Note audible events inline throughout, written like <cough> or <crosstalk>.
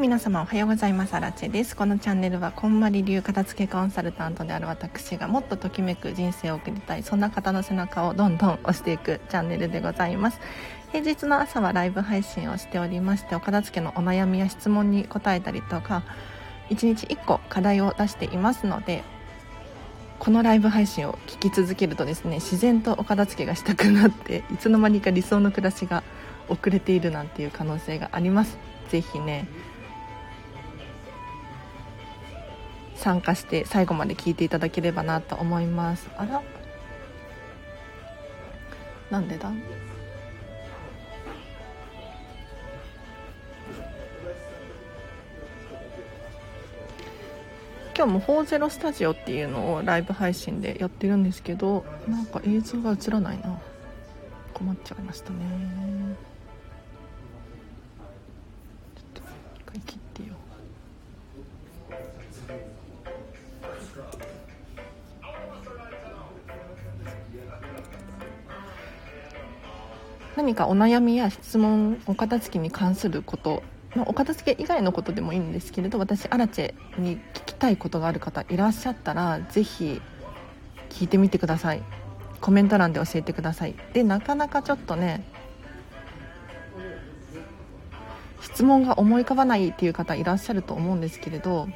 皆様おはようございます。アラチェです。このチャンネルはこんまり流片付けコンサルタントである私がもっとときめく人生を送りたいそんな方の背中をどんどん押していくチャンネルでございます。平日の朝はライブ配信をしておりましてお片付けのお悩みや質問に答えたりとか1日1個課題を出していますのでこのライブ配信を聞き続けるとですね自然とお片付けがしたくなっていつの間にか理想の暮らしが遅れているなんていう可能性があります。ぜひね参加して最後まで聞いていただければなと思います。あら。なんでだ？今日も40スタジオっていうのをライブ配信でやってるんですけどなんか映像が映らないな。困っちゃいましたね。何かお悩みや質問お片付けに関することまお片付け以外のことでもいいんですけれど私アラチェに聞きたいことがある方いらっしゃったらぜひ聞いてみてください。コメント欄で教えてください。でなかなかちょっとね質問が思い浮かばないっていう方いらっしゃると思うんですけれど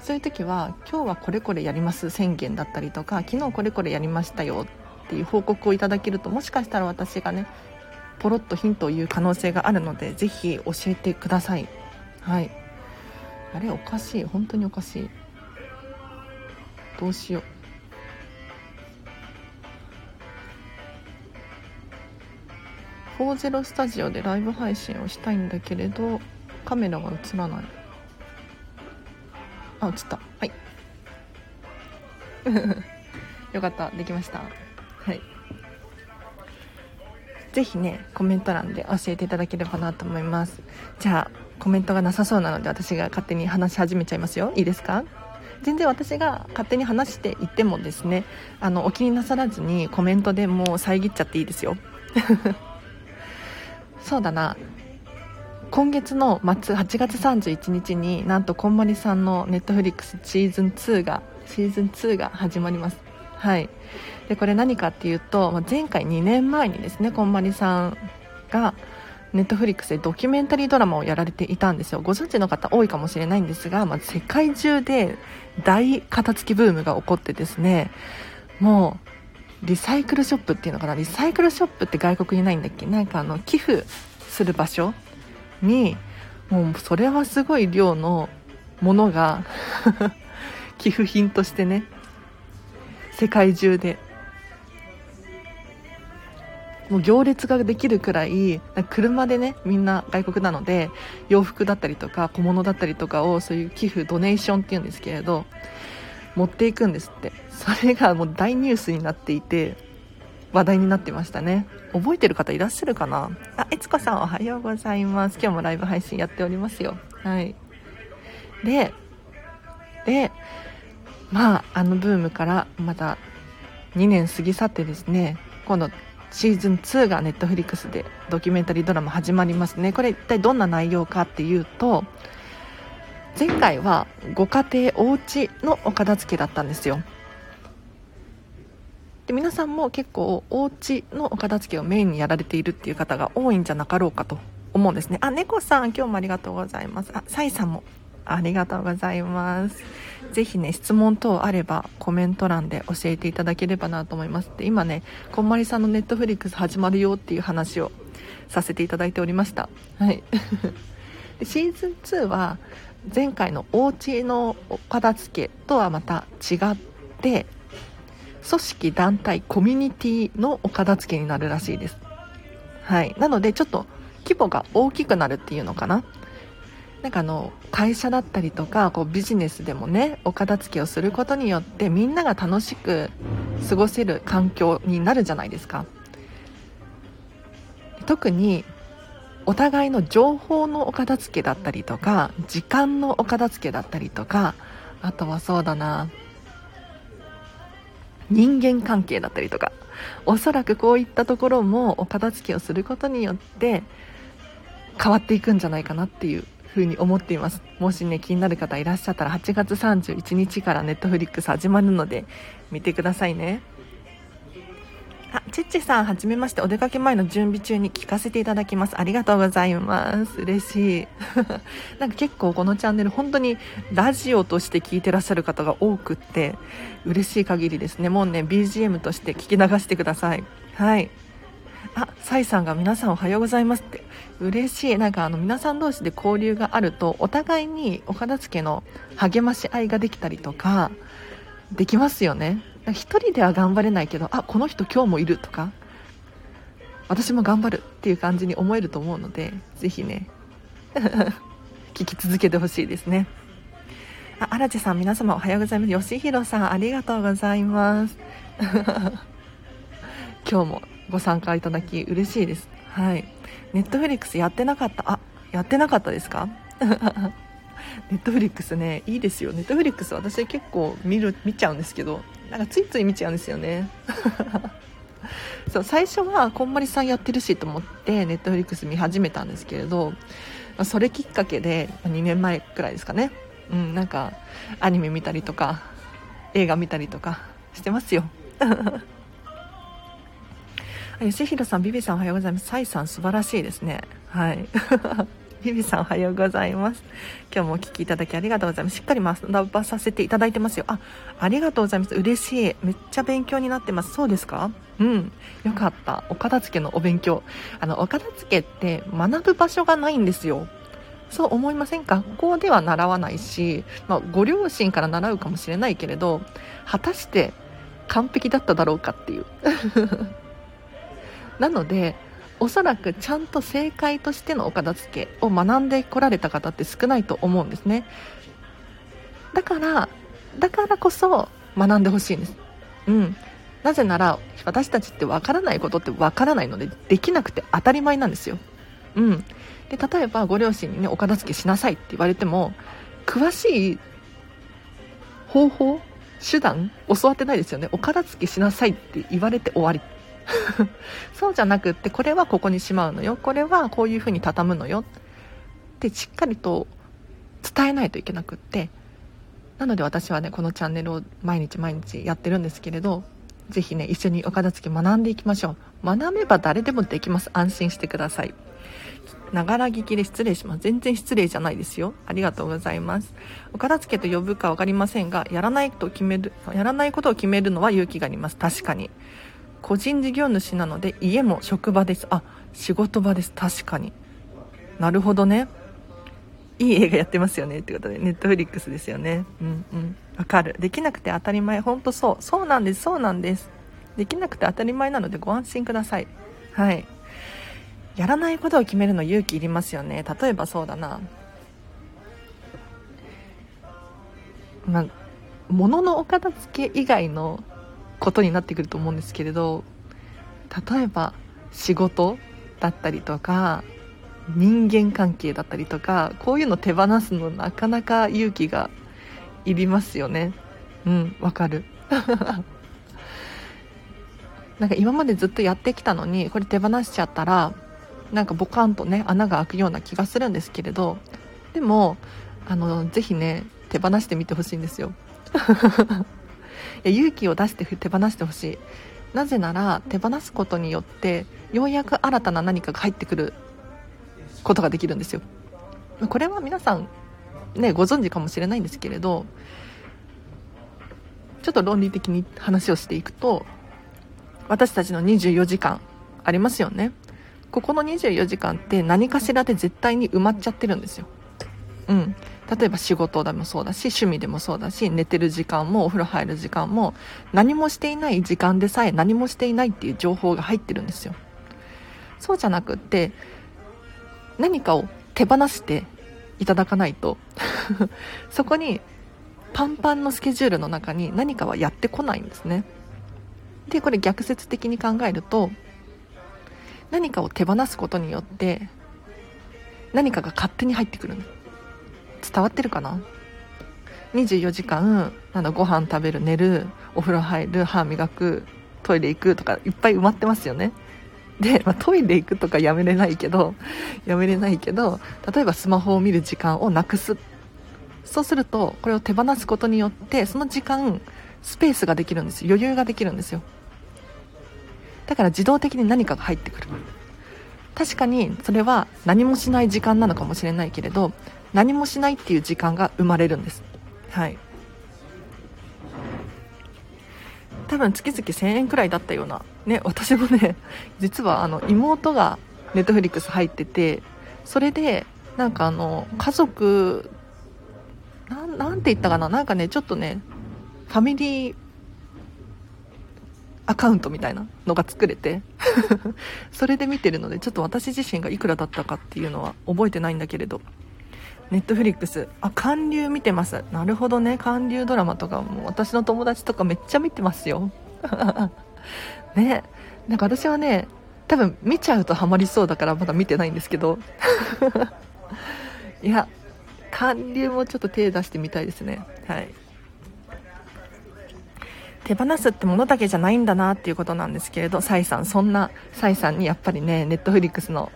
そういう時は今日はこれこれやります宣言だったりとか昨日これこれやりましたよっていう報告をいただけるともしかしたら私がねポロッとヒントを言う可能性があるのでぜひ教えてください。はい。あれおかしい。本当におかしい。どうしよう。40スタジオでライブ配信をしたいんだけれどカメラが映らない。あ映った。はい。<laughs> よかった。できました。はい。ぜひねコメント欄で教えていただければなと思います。じゃあコメントがなさそうなので私が勝手に話し始めちゃいますよ。いいですか？全然私が勝手に話していってもですねあのお気になさらずにコメントでもう遮っちゃっていいですよ。<laughs> そうだな。今月の末8月31日になんとこんまりさんのネットフリックスシーズン2がシーズン2が始まります。はい。でこれ何かっていうとま前回2年前にですねこんまりさんがネットフリックスでドキュメンタリードラマをやられていたんですよ。ご存知の方多いかもしれないんですが、まあ、世界中で大片付きブームが起こってですねもうリサイクルショップっていうのかな？リサイクルショップって外国にないんだっけ？なんかあの寄付する場所にもうそれはすごい量のものが <laughs> 寄付品としてね世界中で。もう行列ができるくらい車でねみんな外国なので洋服だったりとか小物だったりとかをそういう寄付ドネーションっていうんですけれど持っていくんですって。それがもう大ニュースになっていて話題になってましたね。覚えてる方いらっしゃるかな？あ悦子さんおはようございます。今日もライブ配信やっておりますよ。はい。ででまああのブームからまた2年過ぎ去ってですね今度シーズン2がネットフリックスでドキュメンタリードラマ始まりますね。これ一体どんな内容かっていうと前回はご家庭お家のお片付けだったんですよ。で皆さんも結構お家のお片付けをメインにやられているっていう方が多いんじゃなかろうかと思うんですね。あ猫さん今日もありがとうございます。あサイさんも。ありがとうございます。ぜひね質問等あればコメント欄で教えていただければなと思います。で今ねこんまりさんのネットフリックス始まるよっていう話をさせていただいておりました。はい。<laughs> でシーズン2は前回のお家のお片付けとはまた違って組織団体コミュニティのお片付けになるらしいです。はい。なのでちょっと規模が大きくなるっていうのかな。なんかあの会社だったりとかこうビジネスでもねお片付けをすることによってみんなが楽しく過ごせる環境になるじゃないですか。特にお互いの情報のお片付けだったりとか時間のお片付けだったりとかあとはそうだな人間関係だったりとかおそらくこういったところもお片付けをすることによって変わっていくんじゃないかなっていうふうに思っていますもしね気になる方いらっしゃったら8月31日からネットフリックス始まるので見てくださいねあ、ちっちさん、はじめまして。お出かけ前の準備中に聞かせていただきます。ありがとうございます。嬉しい。<laughs> なんか結構このチャンネル、本当にラジオとして聞いてらっしゃる方が多くって、嬉しい限りですね。もうね、BGM として聞き流してください。はい。あ、サイさんが皆さんおはようございますって。嬉しい。なんかあの皆さん同士で交流があると、お互いにお片付けの励まし合いができたりとか、できますよね。1人では頑張れないけどあこの人今日もいるとか私も頑張るっていう感じに思えると思うのでぜひね <laughs> 聞き続けてほしいですね。あ荒地さん皆様おはようございます。吉弘さんありがとうございます。<laughs> 今日もご参加いただき嬉しいです。はい。 Netflix やってなかった？あやってなかったですか？<laughs> Netflix ねいいですよ。 Netflix 私結構見る見ちゃうんですけどなんかついつい見ちゃうんですよね。<laughs> そう最初はこんまりさんやってるしと思って Netflix 見始めたんですけれどそれきっかけで2年前くらいですかね。うんなんかアニメ見たりとか映画見たりとかしてますよ。吉弘さんビビさんおはようございますサイさん素晴らしいですねはい <laughs> ビビさんおはようございます。今日もお聴きいただきありがとうございます。しっかり学ばさせていただいてますよ。あ、ありがとうございます。嬉しい。めっちゃ勉強になってます。そうですか？うん。よかった。お片付けのお勉強。あの、お片付けって学ぶ場所がないんですよ。そう思いませんか？学校では習わないし、まあ、ご両親から習うかもしれないけれど、果たして完璧だっただろうかっていう。なので、おそらくちゃんと正解としてのお片付けを学んでこられた方って少ないと思うんですね。だからだからこそ学んでほしいんです。うん。なぜなら私たちってわからないことってわからないのでできなくて当たり前なんですよ。うん。で例えばご両親にねお片付けしなさいって言われても詳しい方法手段教わってないですよね。お片付けしなさいって言われて終わり。そうじゃなくってこれはここにしまうのよ。これはこういうふうに畳むのよ。ってしっかりと伝えないといけなくって。なので私はねこのチャンネルを毎日毎日やってるんですけれどぜひね一緒にお片付け学んでいきましょう。学べば誰でもできます。安心してください。ながら聞きで失礼します。全然失礼じゃないですよ。ありがとうございます。お片付けと呼ぶか分かりませんがやらないと決めるやらないことを決めるのは勇気があります。確かに。個人事業主なので家も職場です。あ仕事場です。確かに。なるほどね。いい映画やってますよね。ってことでネットフリックスですよね。うんうん。わかる。できなくて当たり前。ほんとそう。そうなんです。そうなんです。できなくて当たり前なのでご安心ください。はい。やらないことを決めるの勇気いりますよね。例えばそうだな。まあ物のお片付け以外のことになってくると思うんですけれど例えば仕事だったりとか人間関係だったりとかこういうの手放すのなかなか勇気がいりますよね。うんわかる。<laughs> なんか今までずっとやってきたのにこれ手放しちゃったらなんかボカンとね穴が開くような気がするんですけれどでもあのぜひね手放してみてほしいんですよ。いや勇気を出して手放してほしい。なぜなら手放すことによってようやく新たな何かが入ってくることができるんですよ。これは皆さんねご存知かもしれないんですけれどちょっと論理的に話をしていくと私たちの24時間ありますよね。ここの24時間って何かしらで絶対に埋まっちゃってるんですよ。うん。例えば仕事でもそうだし趣味でもそうだし寝てる時間もお風呂入る時間も何もしていない時間でさえ何もしていないっていう情報が入ってるんですよ。そうじゃなくって何かを手放していただかないと <laughs> そこにパンパンのスケジュールの中に何かはやってこないんですね。でこれ逆説的に考えると何かを手放すことによって何かが勝手に入ってくるんです伝わってるかな？24時間なんだご飯食べる寝るお風呂入る歯磨くトイレ行くとかいっぱい埋まってますよね。で、まあ、トイレ行くとかやめれないけどやめれないけど例えばスマホを見る時間をなくす。そうするとこれを手放すことによってその時間スペースができるんです余裕ができるんですよ。だから自動的に何かが入ってくる。確かにそれは何もしない時間なのかもしれないけれど何もしないっていう時間が生まれるんです。はい。多分月々1000円くらいだったようなね私もね <laughs> 実はあの妹がネットフリックス入っててそれでなんかあの家族なんて言ったかななんかねちょっとねファミリーアカウントみたいなのが作れて <laughs> それで見てるのでちょっと私自身がいくらだったかっていうのは覚えてないんだけれど。ネットフリックスあ韓流見てます。なるほどね。韓流ドラマとかも。私の友達とかめっちゃ見てますよ。<laughs> ね。なんか私はね多分見ちゃうとハマりそうだからまだ見てないんですけど。<laughs> いや韓流もちょっと手出してみたいですね。はい。手放すってものだけじゃないんだなっていうことなんですけれど、サイさん、そんなサイさんにやっぱりね、ネットフリックスの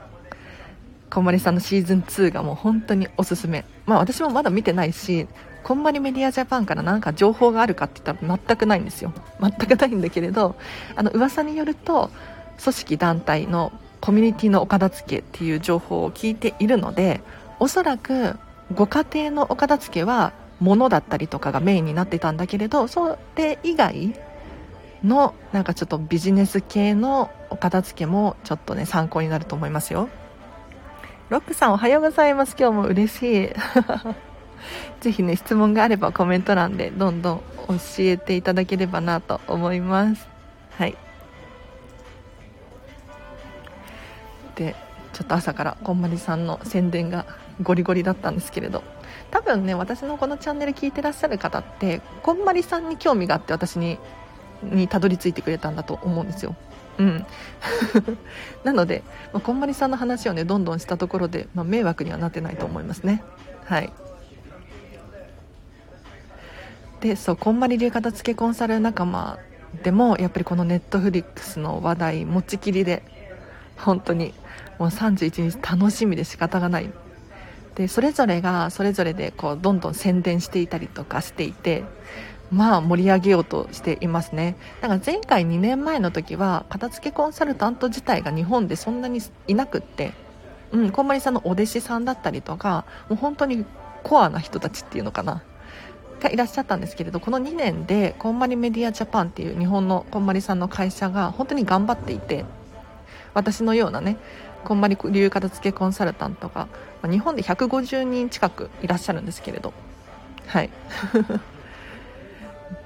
こんまりさんのシーズン2がもう本当におすすめ。まあ私もまだ見てないし、こんまりメディアジャパンからなんか情報があるかって言ったら全くないんですよ。全くないんだけれど、あの噂によると、組織団体のコミュニティのお片付けっていう情報を聞いているので、おそらくご家庭のお片付けは物だったりとかがメインになってたんだけれどそれ以外のなんかちょっとビジネス系のお片付けもちょっとね参考になると思いますよロックさんおはようございます。今日も嬉しい。<laughs> ぜひね質問があればコメント欄でどんどん教えていただければなと思います。はい。でちょっと朝からこんまりさんの宣伝がゴリゴリだったんですけれど。多分ね私のこのチャンネル聞いてらっしゃる方ってこんまりさんに興味があって私ににたどり着いてくれたんだと思うんですよ。うん。<laughs> なので、まあ、こんまりさんの話をねどんどんしたところで、まあ、迷惑にはなってないと思いますね。はい。でそうこんまり流片付けコンサル仲間でもやっぱりこのネットフリックスの話題持ちきりで本当にもう31日楽しみで仕方がない。でそれぞれがそれぞれでこうどんどん宣伝していたりとかしていてまあ盛り上げようとしていますね。だから前回2年前の時は片付けコンサルタント自体が日本でそんなにいなくってうん、こんまりさんのお弟子さんだったりとかもう本当にコアな人たちっていうのかながいらっしゃったんですけれどこの2年でこんまりメディアジャパンっていう日本のこんまりさんの会社が本当に頑張っていて私のようなねこんまり流片付けコンサルタントが、日本で150人近くいらっしゃるんですけれど。はい。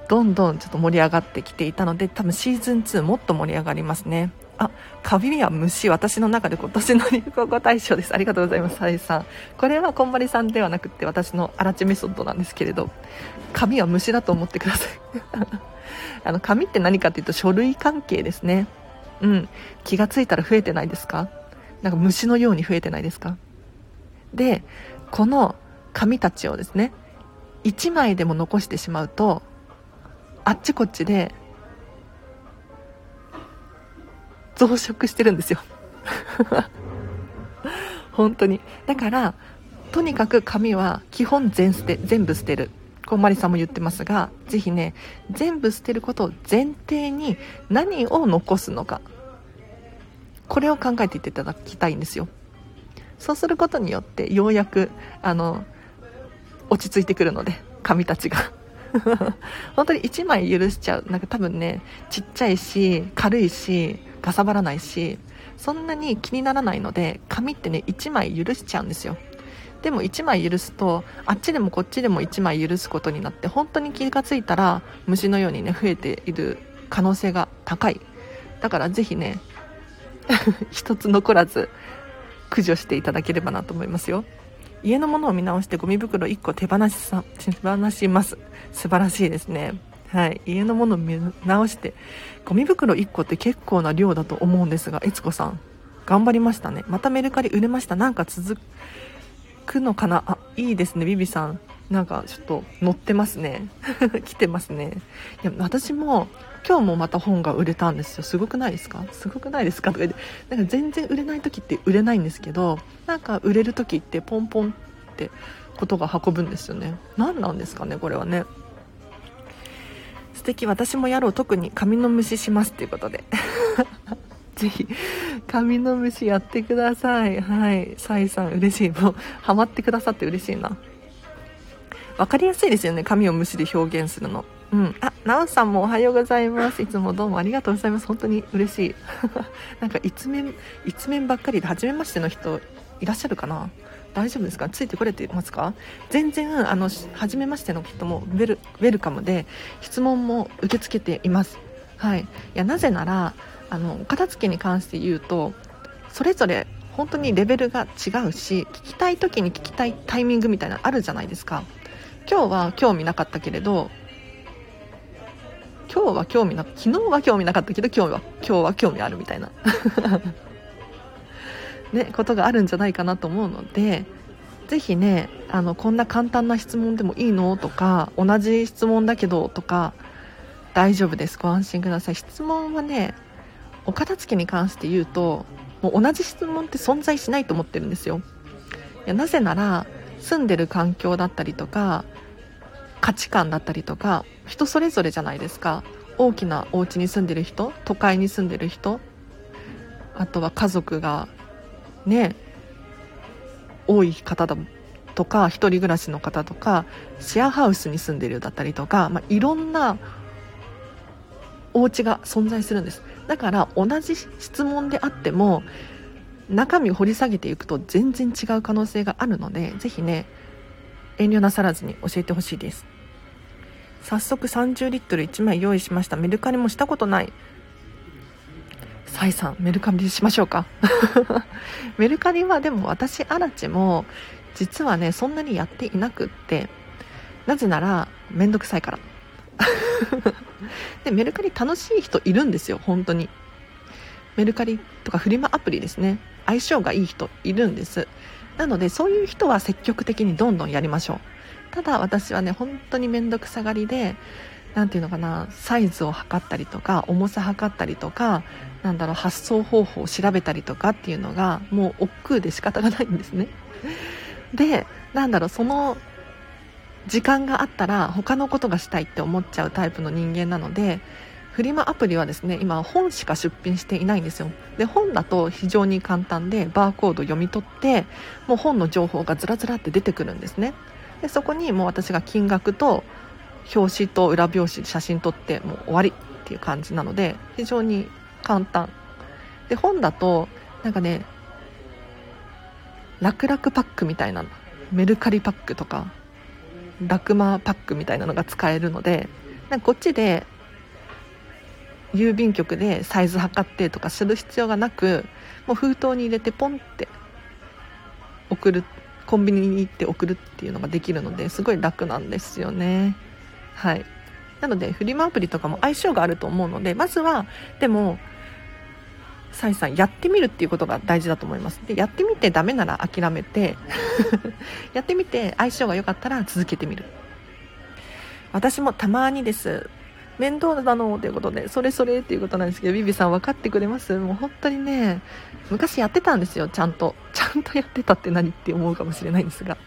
どんどんちょっと盛り上がってきていたので多分シーズン2もっと盛り上がりますね。あカビは虫私の中で今年の流行語大賞です。ありがとうございますサイさん。これはこんまりさんではなくて私のアラチメソッドなんですけれど。カビは虫だと思ってください。<laughs> あの紙って何かっていうと書類関係ですね。うん。気がついたら増えてないですか？なんか虫のように増えてないですか？でこの紙たちをですね1枚でも残してしまうとあっちこっちで増殖してるんですよ。<laughs> 本当に。だからとにかく紙は基本全捨て全部捨てる。こんまりさんも言ってますがぜひね全部捨てることを前提に何を残すのか。これを考えていっていただきたいんですよ。そうすることによってようやくあの落ち着いてくるので紙たちが。<laughs> 本当に1枚許しちゃう。なんか多分ねちっちゃいし軽いしかさばらないしそんなに気にならないので紙ってね1枚許しちゃうんですよ。でも1枚許すとあっちでもこっちでも1枚許すことになって本当に気がついたら虫のようにね増えている可能性が高い。だからぜひね <laughs> 一つ残らず駆除していただければなと思いますよ。家のものを見直してゴミ袋1個手放しさ手放します。素晴らしいですね。はい。家のものを見直してゴミ袋1個って結構な量だと思うんですが悦子さん頑張りましたね。またメルカリ売れました。なんか続くのかな？あいいですねビビさん。なんかちょっと乗ってますね。<laughs> 来てますね。いや私も今日もまた本が売れたんですよ。すごくないですか？すごくないですか？とか言ってなんか全然売れない時って売れないんですけどなんか売れる時ってポンポンってことが運ぶんですよね。何なんですかねこれはね。素敵。私もやろう。特に髪の虫しますっていうことで。<laughs> ぜひ髪の虫やってください。はい。サイさん嬉しい。もうハマってくださって嬉しいな。分かりやすいですよね。髪を虫で表現するの。うん。あなおさんもおはようございます。いつもどうもありがとうございます。本当に嬉しい。<laughs> なんか一面一面ばっかりで初めましての人いらっしゃるかな？大丈夫ですか？ついてこれてますか？全然あの初めましての人もウェルウェルカムで質問も受け付けています。はい。いやなぜならあのお片付けに関して言うとそれぞれ本当にレベルが違うし聞きたい時に聞きたいタイミングみたいなのあるじゃないですか。今日は興味なかったけれど今日は興味な昨日は興味なかったけど今日は今日は興味あるみたいな。<laughs> ねことがあるんじゃないかなと思うのでぜひねあのこんな簡単な質問でもいいのとか同じ質問だけどとか大丈夫です。ご安心ください。質問はねお片付けに関して言うともう同じ質問って存在しないと思ってるんですよ。いやなぜなら住んでる環境だったりとか価値観だったりとか人それぞれじゃないですか。大きなお家に住んでる人都会に住んでる人あとは家族がね多い方だとか1人暮らしの方とかシェアハウスに住んでるだったりとか、まあ、いろんなお家が存在するんです。だから同じ質問であっても中身を掘り下げていくと全然違う可能性があるのでぜひね遠慮なさらずに教えてほしいです。早速30リットル1枚用意しました。メルカリもしたことない。サイさんメルカリしましょうか。<laughs> メルカリはでも私アラチも実はねそんなにやっていなくってなぜならめんどくさいから。<laughs> でメルカリ楽しい人いるんですよ本当に。メルカリとかフリマアプリですね。相性がいい人いるんです。なのでそういう人は積極的にどんどんやりましょう。ただ私はね本当に面倒くさがりで何ていうのかなサイズを測ったりとか重さ測ったりとかなんだろう発送方法を調べたりとかっていうのがもう億劫で仕方がないんですね。でなんだろうその時間があったら他のことがしたいって思っちゃうタイプの人間なのでフリマアプリはですね今本しか出品していないんですよ。で本だと非常に簡単でバーコード読み取ってもう本の情報がずらずらって出てくるんですね。でそこにもう私が金額と表紙と裏表紙で写真撮ってもう終わりっていう感じなので非常に簡単。で本だとなんかね楽々パックみたいなメルカリパックとかラクマパックみたいなのが使えるのでなんかこっちで郵便局でサイズ測ってとかする必要がなくもう封筒に入れてポンって送るコンビニに行って送るっていうのができるのですごい楽なんですよね。はい。なのでフリマアプリとかも相性があると思うのでまずはでもサイさんやってみるっていうことが大事だと思います。でやってみてダメなら諦めて <laughs> やってみて相性が良かったら続けてみる。私もたまにです。面倒なのということで、それそれっていうことなんですけど、ビビさん分かってくれます？もう本当にね、昔やってたんですよ、ちゃんと。<laughs> ちゃんとやってたって何って思うかもしれないんですが。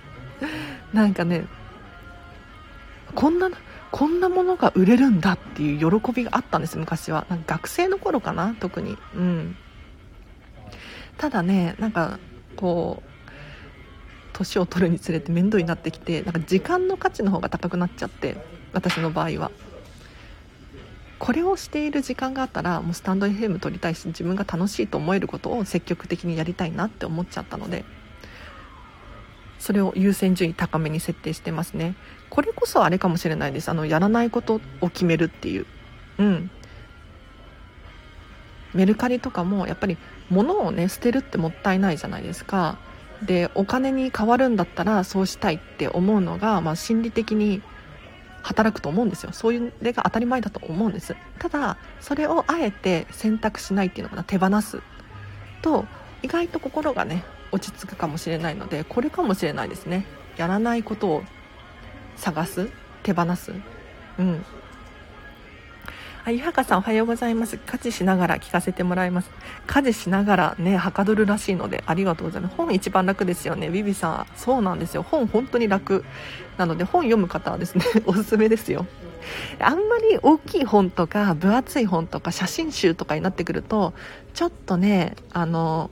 なんかね、こんな、こんなものが売れるんだっていう喜びがあったんです昔は。なんか学生の頃かな、特に。うん。ただね、なんか、こう、年を取るにつれて面倒になってきて、なんか時間の価値の方が高くなっちゃって、私の場合は。これをしている時間があったらもうスタンド FM 撮りたいし自分が楽しいと思えることを積極的にやりたいなって思っちゃったのでそれを優先順位高めに設定してますね。これこそあれかもしれないです。あのやらないことを決めるっていう。うん。メルカリとかもやっぱり物をね捨てるってもったいないじゃないですか。でお金に変わるんだったらそうしたいって思うのが、まあ、心理的に働くと思うんですよ。そういう例が当たり前だと思うんです。ただそれをあえて選択しないっていうのかな手放す。と意外と心がね落ち着くかもしれないのでこれかもしれないですね。やらないことを探す手放す。うん。あゆはかさんおはようございます。家事しながら聞かせてもらいます。家事しながらねはかどるらしいのでありがとうございます。本一番楽ですよね。ビビさんそうなんですよ。本本当に楽。なので本読む方はですね <laughs> おすすめですよ。あんまり大きい本とか分厚い本とか写真集とかになってくるとちょっとねあの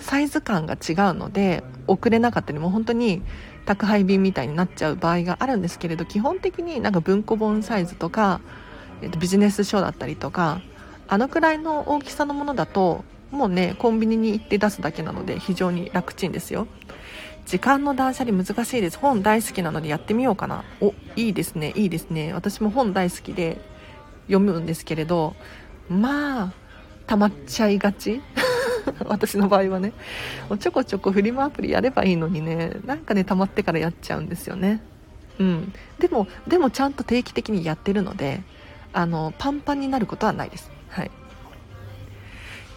サイズ感が違うので送れなかったりもう本当に宅配便みたいになっちゃう場合があるんですけれど基本的になんか文庫本サイズとか、えっと、ビジネス書だったりとかあのくらいの大きさのものだともうねコンビニに行って出すだけなので非常に楽ちんですよ。時間の断捨離難しいです。本大好きなのでやってみようかな。おいいですね。いいですね。私も本大好きで読むんですけれどまあ溜まっちゃいがち。<laughs> 私の場合はね。ちょこちょこフリマアプリやればいいのにね。なんかね溜まってからやっちゃうんですよね。うん。でもでもちゃんと定期的にやってるのであのパンパンになることはないです。はい。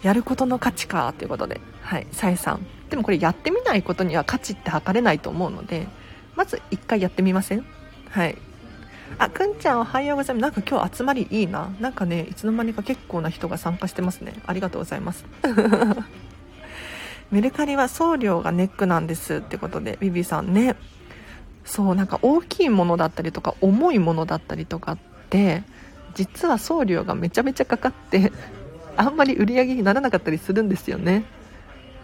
やることの価値かということで。はい。さえさん。でもこれやってみないことには価値って測れないと思うのでまず1回やってみません？はい。あくんちゃんおはようございます。なんか今日集まりいいな。なんかねいつの間にか結構な人が参加してますね。ありがとうございます。<laughs> メルカリは送料がネックなんですってことでビビさん。ね。そうなんか大きいものだったりとか重いものだったりとかって実は送料がめちゃめちゃかかって <laughs> あんまり売り上げにならなかったりするんですよね。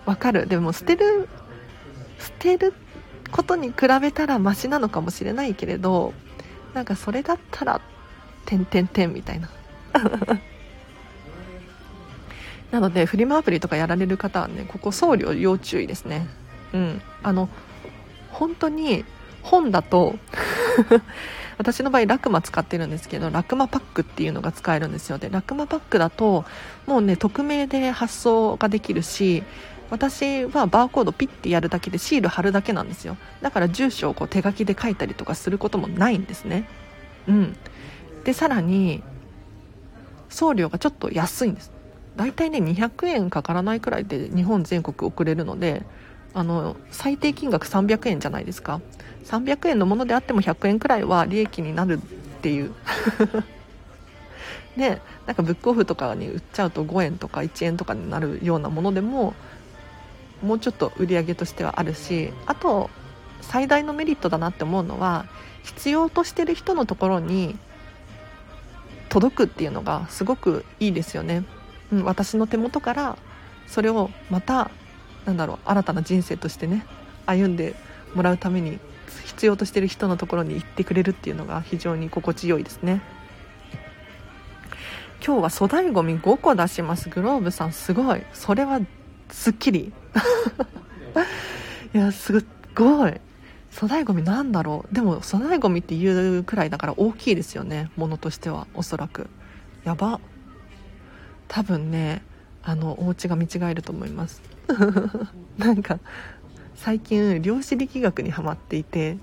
わかる。でも捨てる捨てることに比べたらマシなのかもしれないけれどなんかそれだったら「てんてんてん」みたいな。<laughs> なのでフリマアプリとかやられる方はねここ送料要注意ですね。うん。あの本当に本だと <laughs> 私の場合ラクマ使ってるんですけどラクマパックっていうのが使えるんですよ。でラクマパックだともうね匿名で発送ができるし私はバーコードピッてやるだけでシール貼るだけなんですよ。だから住所をこう手書きで書いたりとかすることもないんですね。うん。でさらに送料がちょっと安いんです。大体ね200円かからないくらいで日本全国送れるのであの最低金額300円じゃないですか。300円のものであっても100円くらいは利益になるっていう。<laughs> でなんかブックオフとかに売っちゃうと5円とか1円とかになるようなものでももうちょっと売り上げとしてはあるしあと最大のメリットだなって思うのは必要としてる人のところに届くっていうのがすごくいいですよね、うん、私の手元からそれをまたなんだろう新たな人生としてね歩んでもらうために必要としてる人のところに行ってくれるっていうのが非常に心地よいですね。今日は粗大ごみ5個出します。グローブさんすごい。それはすっきり。<laughs> いやすごい。粗大ごみなんだろう。でも粗大ごみっていうくらいだから大きいですよね。ものとしてはおそらく。やば。多分ねあのお家が見違えると思います。<laughs> なんか最近量子力学にはまっていて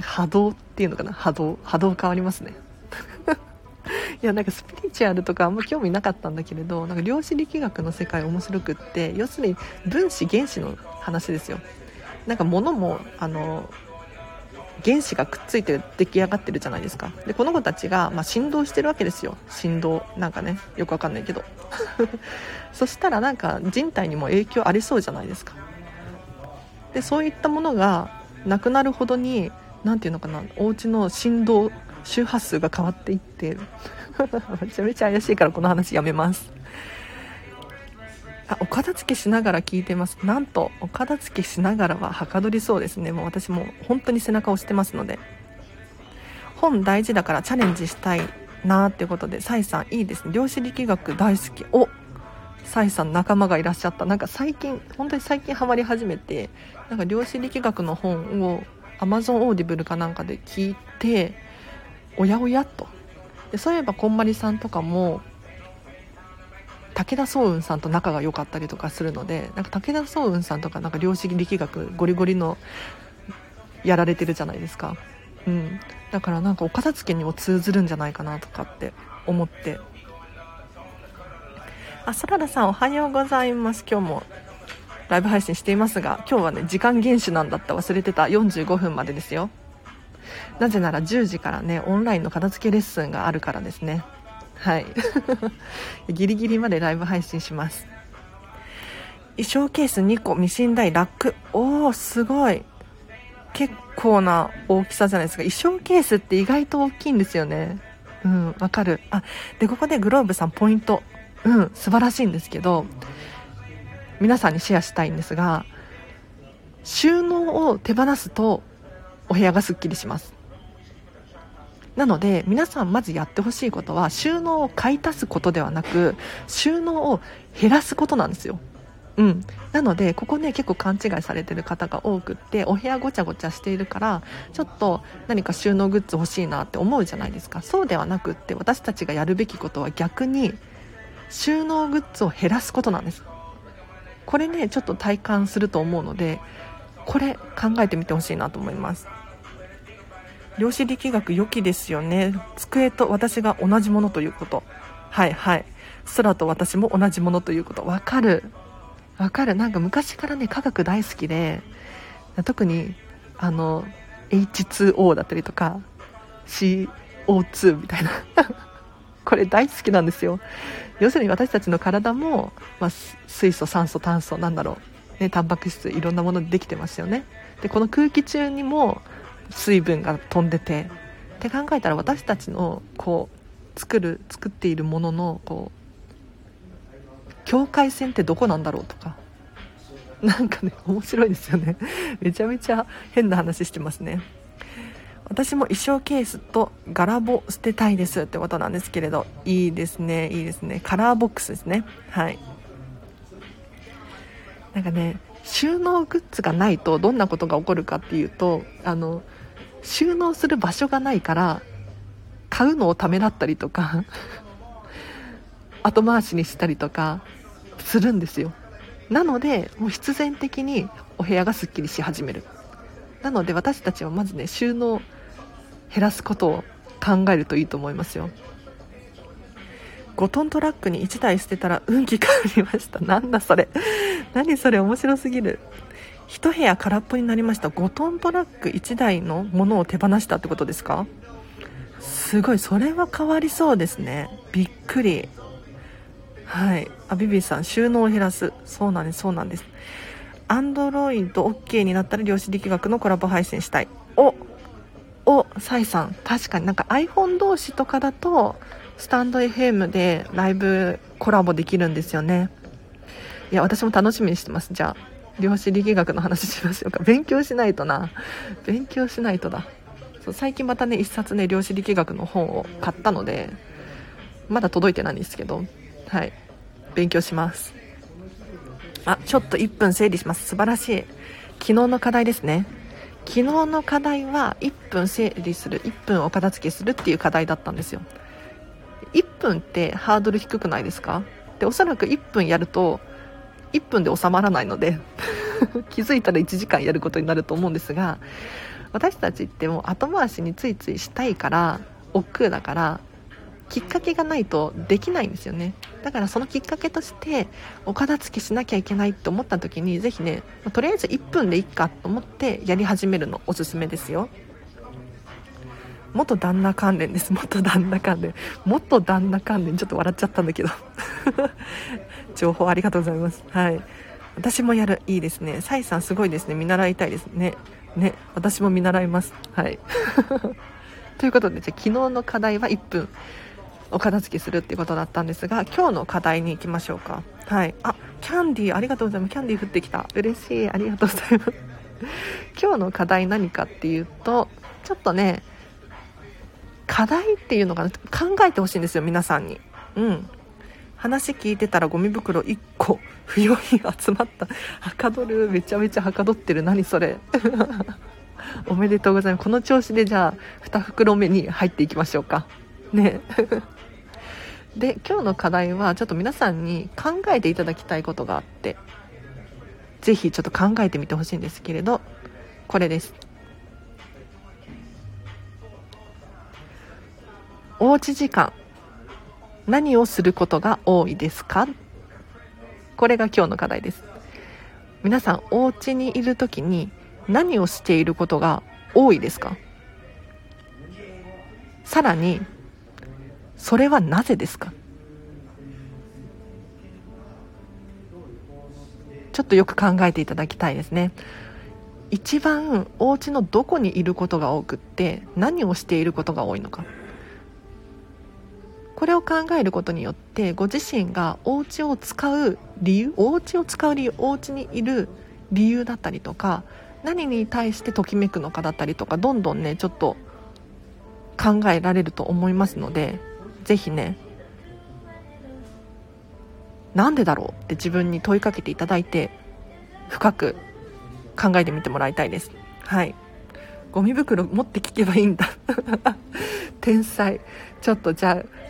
波動っていうのかな？波動？波動変わりますね。<laughs> いやなんかスピリチュアルとかあんま興味なかったんだけれどなんか量子力学の世界面白くって要するに分子原子の話ですよ。なんか物もあの原子がくっついて出来上がってるじゃないですか。でこの子たちが、まあ、振動してるわけですよ。振動。なんかねよくわかんないけど。<laughs> そしたらなんか人体にも影響ありそうじゃないですか。でそういったものがなくなるほどに何ていうのかなお家の振動周波数が変わっていって。<laughs> めちゃめちゃ怪しいからこの話やめます。あお片付けしながら聞いてます。なんとお片付けしながらははかどりそうですね。もう私も本当に背中を押してますので。本大事だからチャレンジしたいなーってことでサイさんいいですね。量子力学大好き。おサイさん仲間がいらっしゃった。なんか最近本当に最近ハマり始めてなんか量子力学の本を Amazon Audible かなんかで聞いておやおやと。でそういえばこんまりさんとかも武田壮雲さんと仲が良かったりとかするのでなんか武田壮雲さんとかなんか量子力学ゴリゴリのやられてるじゃないですか、うん、だからなんかお片付けにも通ずるんじゃないかなとかって思って。あそららさんおはようございます。今日もライブ配信していますが今日はね時間厳守なんだった忘れてた。45分までですよ。なぜなら10時からねオンラインの片付けレッスンがあるからですね。はい。<laughs> ギリギリまでライブ配信します。衣装ケース2個ミシン台ラック。おおすごい。結構な大きさじゃないですか。衣装ケースって意外と大きいんですよね。うんわかる。あでここでグローブさんポイント。うん素晴らしいんですけど皆さんにシェアしたいんですが収納を手放すとお部屋がすっきりします。なので皆さんまずやってほしいことは収納を買い足すことではなく収納を減らすことなんですよ。うん、なのでここね結構勘違いされてる方が多くってお部屋ごちゃごちゃしているからちょっと何か収納グッズ欲しいなって思うじゃないですか。そうではなくって私たちがやるべきことは逆に収納グッズを減らすことなんです。これねちょっと体感すると思うのでこれ考えてみてほしいなと思います。量子力学良きですよね。机と私が同じものということ。はいはい。空と私も同じものということ。わかる。わかる。なんか昔からね科学大好きで特にあの H2O だったりとか CO2 みたいな。<laughs> これ大好きなんですよ。要するに私たちの体も、まあ、水素酸素炭素なんだろう。ねタンパク質いろんなものでできてますよね。でこの空気中にも水分が飛んでてって考えたら私たちのこう作る作っているもののこう境界線ってどこなんだろうとか <laughs> なんかね面白いですよね。<laughs> めちゃめちゃ変な話してますね。私も衣装ケースと柄ボ捨てたいですってことなんですけれどいいですねいいですね。カラーボックスですね。はい。なんかね収納グッズがないとどんなことが起こるかっていうとあの収納する場所がないから買うのをためらったりとか後回しにしたりとかするんですよ。なのでもう必然的にお部屋がすっきりし始める。なので私たちはまずね収納減らすことを考えるといいと思いますよ。5トントラックに1台捨てたら運気変わりました。なんだそれ。何それ面白すぎる。1部屋空っぽになりました。5トントラック1台のものを手放したってことですか？すごい。それは変わりそうですね。びっくり。はい。あビビさん収納を減らす。そうなんです。そうなんです。アンドロイド OK になったら量子力学のコラボ配信したい。おおサイさん。確かに。なんか iPhone 同士とかだとスタンド FM でライブコラボできるんですよね。いや私も楽しみにしてます。じゃあ。量子力学の話しましょうか。勉強しないとな。勉強しないとだ。そう最近またね1冊ね量子力学の本を買ったのでまだ届いてないんですけど。はい。勉強します。あちょっと1分整理します。素晴らしい。昨日の課題ですね。昨日の課題は1分整理する1分お片付けするっていう課題だったんですよ。1分ってハードル低くないですか？でおそらく1分やると1分で収まらないので <laughs> 気づいたら1時間やることになると思うんですが私たちってもう後回しについついしたいから億劫だからきっかけがないとできないんですよね。だからそのきっかけとしてお片付けしなきゃいけないって思った時にぜひねとりあえず1分でいいかと思ってやり始めるのおすすめですよ。元旦那関連です。元旦那関連。元旦那関連。ちょっと笑っちゃったんだけど。情報ありがとうございます。はい。私もやる。いいですね。サイさんすごいですね。見習いたいですね。ね。私も見習います。はい。<laughs> ということでじゃ昨日の課題は1分。お片付けするっていうことだったんですが今日の課題に行きましょうか。はい。あキャンディーありがとうございます。キャンディー降ってきた。嬉しい。ありがとうございます。<laughs> 今日の課題何かっていうとちょっとね課題っていうのが考えてほしいんですよ皆さんに。うん。話聞いてたらゴミ袋1個不要に集まった。はかどる。めちゃめちゃはかどってる。何それ。<laughs> おめでとうございます。この調子でじゃあ2袋目に入っていきましょうか。ね。<laughs> で今日の課題はちょっと皆さんに考えていただきたいことがあって。是非ちょっと考えてみてほしいんですけれどこれです。おうち時間。何をすることが多いですか？これが今日の課題です。皆さんお家にいる時に何をしていることが多いですか？さらにそれはなぜですか？ちょっとよく考えていただきたいですね。一番お家のどこにいることが多くって何をしていることが多いのか。これを考えることによってご自身がお家を使う理由お家を使う理由お家にいる理由だったりとか何に対してときめくのかだったりとかどんどんねちょっと考えられると思いますので是非ねなんでだろうって自分に問いかけていただいて深く考えてみてもらいたいです。はい。ゴミ袋持って聞けばいいんだ。<laughs> 天才。ちょっとじゃあ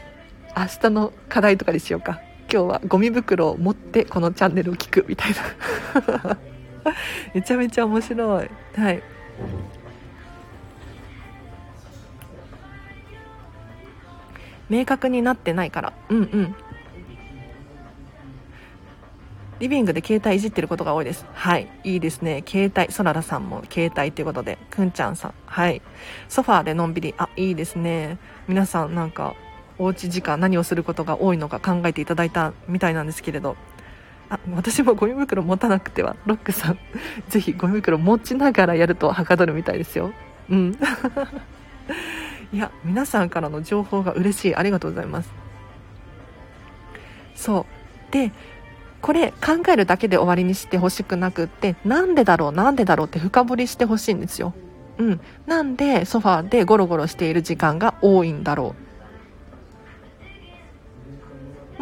明日の課題とかにしようか。今日はゴミ袋を持ってこのチャンネルを聞くみたいな。<laughs> めちゃめちゃ面白い。はい。明確になってないから。うんうん。リビングで携帯いじってることが多いです。はい。いいですね。携帯。そららさんも携帯ということで。くんちゃんさん。はい。ソファーでのんびり。あいいですね。皆さんなんかおうち時間何をすることが多いのか考えていただいたみたいなんですけれど。あ私もゴミ袋持たなくては。ロックさん <laughs> ぜひゴミ袋持ちながらやるとはかどるみたいですよ。うん。<laughs> いや皆さんからの情報が嬉しい。ありがとうございます。そう。でこれ考えるだけで終わりにしてほしくなくってなんでだろうなんでだろうって深掘りしてほしいんですよ。うん。なんでソファーでゴロゴロしている時間が多いんだろ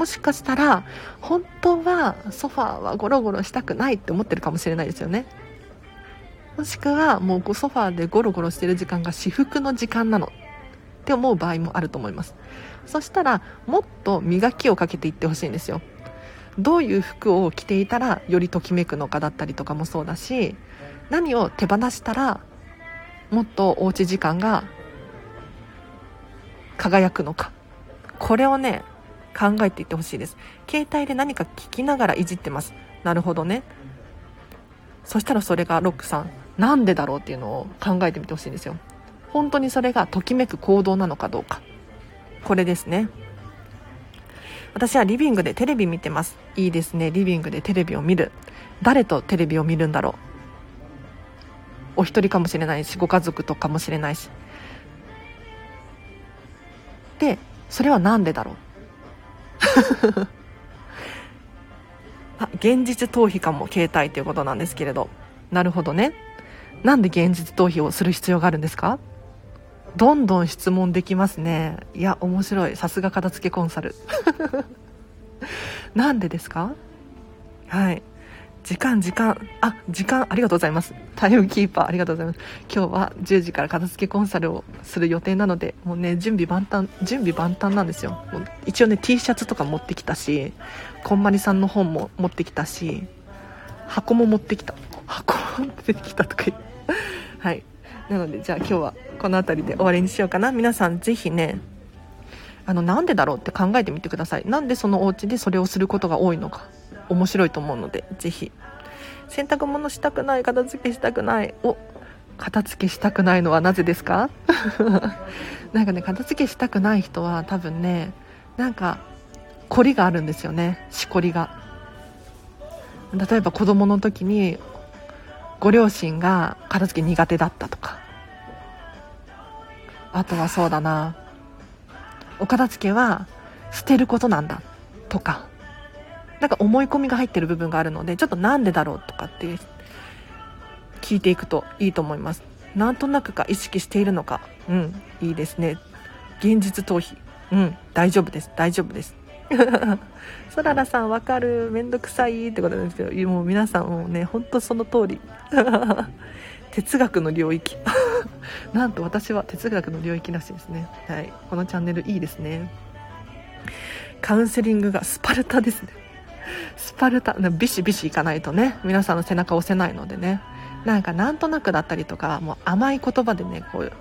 もしかしたら本当はソファーはゴロゴロしたくないって思ってるかもしれないですよね。もしくはもうソファーでゴロゴロしてる時間が至福の時間なの。って思う場合もあると思います。そしたらもっと磨きをかけていってほしいんですよ。どういう服を着ていたらよりときめくのかだったりとかもそうだし何を手放したらもっとおうち時間が輝くのか。これをね考えていってほしいです。携帯で何か聞きながらいじってます。なるほどね。そしたらそれがロックさんなんでだろうっていうのを考えてみてほしいんですよ。本当にそれがときめく行動なのかどうか。これですね。私はリビングでテレビ見てます。いいですね。リビングでテレビを見る。誰とテレビを見るんだろう。お一人かもしれないしご家族とかもしれないし。でそれは何でだろう。<laughs> あ現実逃避かも携帯ということなんですけれど。なるほどね。なんで現実逃避をする必要があるんですか？どんどん質問できますね。いや面白い。さすが片付けコンサル。<laughs> なんでですか？はい。時間時間。あ時間ありがとうございます。タイムキーパーありがとうございます。今日は10時から片付けコンサルをする予定なのでもうね準備万端準備万端なんですよ。もう一応ね T シャツとか持ってきたしこんまりさんの本も持ってきたし箱も持ってきた。箱持ってきたとか言って。<laughs> はい。なのでじゃあ今日はこの辺りで終わりにしようかな。皆さんぜひねあのなんでだろうって考えてみてください。なんでそのお家でそれをすることが多いのか。面白いと思うのでぜひ。洗濯物したくない片付けしたくないお片付けしたくないのはなぜですか？<laughs> なんかね片付けしたくない人は多分ねなんか凝りがあるんですよね。しこりが。例えば子供の時にご両親が片付け苦手だったとか。あとはそうだな。お片付けは捨てることなんだとか。なんか思い込みが入ってる部分があるのでちょっとなんでだろうとかって聞いていくといいと思います。なんとなくか意識しているのか。うんいいですね。現実逃避。うん大丈夫です。大丈夫です。<laughs> そららさんわかる。めんどくさいってことなんですけどもう皆さんもうねほんとその通り。<laughs> 哲学の領域。<laughs> なんと私は哲学の領域らしいですね。はい。このチャンネルいいですね。カウンセリングがスパルタですね。スパルタビシビシいかないとね皆さんの背中を押せないのでね。なんかなんとなくだったりとかもう甘い言葉でねこう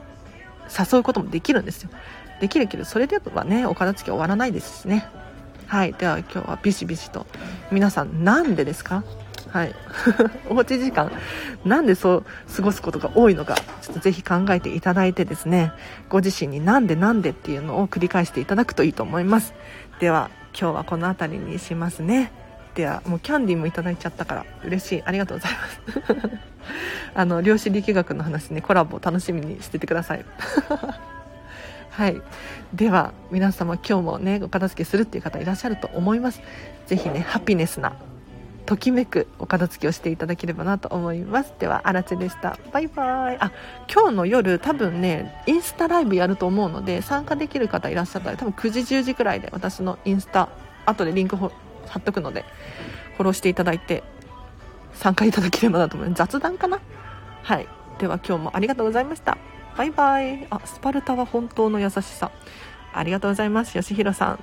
誘うこともできるんですよ。できるけどそれではねお片付け終わらないですしね。はい。では今日はビシビシと皆さんなんでですか？はい。<laughs> おうち時間なんでそう過ごすことが多いのかちょっとぜひ考えていただいてですね。ご自身になんでなんでっていうのを繰り返していただくといいと思います。では今日はこの辺りにしますね。ではもうキャンディーもいただいちゃったから嬉しい。ありがとうございます。<laughs> あの量子力学の話ねコラボ楽しみにしててください。<laughs> はい。では皆様今日もねお片付けするっていう方いらっしゃると思います。是非ねハピネスなときめくお片付けをしていただければなと思います。ではあらでした。バイバイ。あ今日の夜多分ねインスタライブやると思うので参加できる方いらっしゃったら多分9時10時くらいで私のインスタ後でリンク貼っとくのでフォローしていただいて参加いただければなと思います雑談かな？はい。では今日もありがとうございました。バイバイ。あスパルタは本当の優しさ。ありがとうございます。吉弘さん。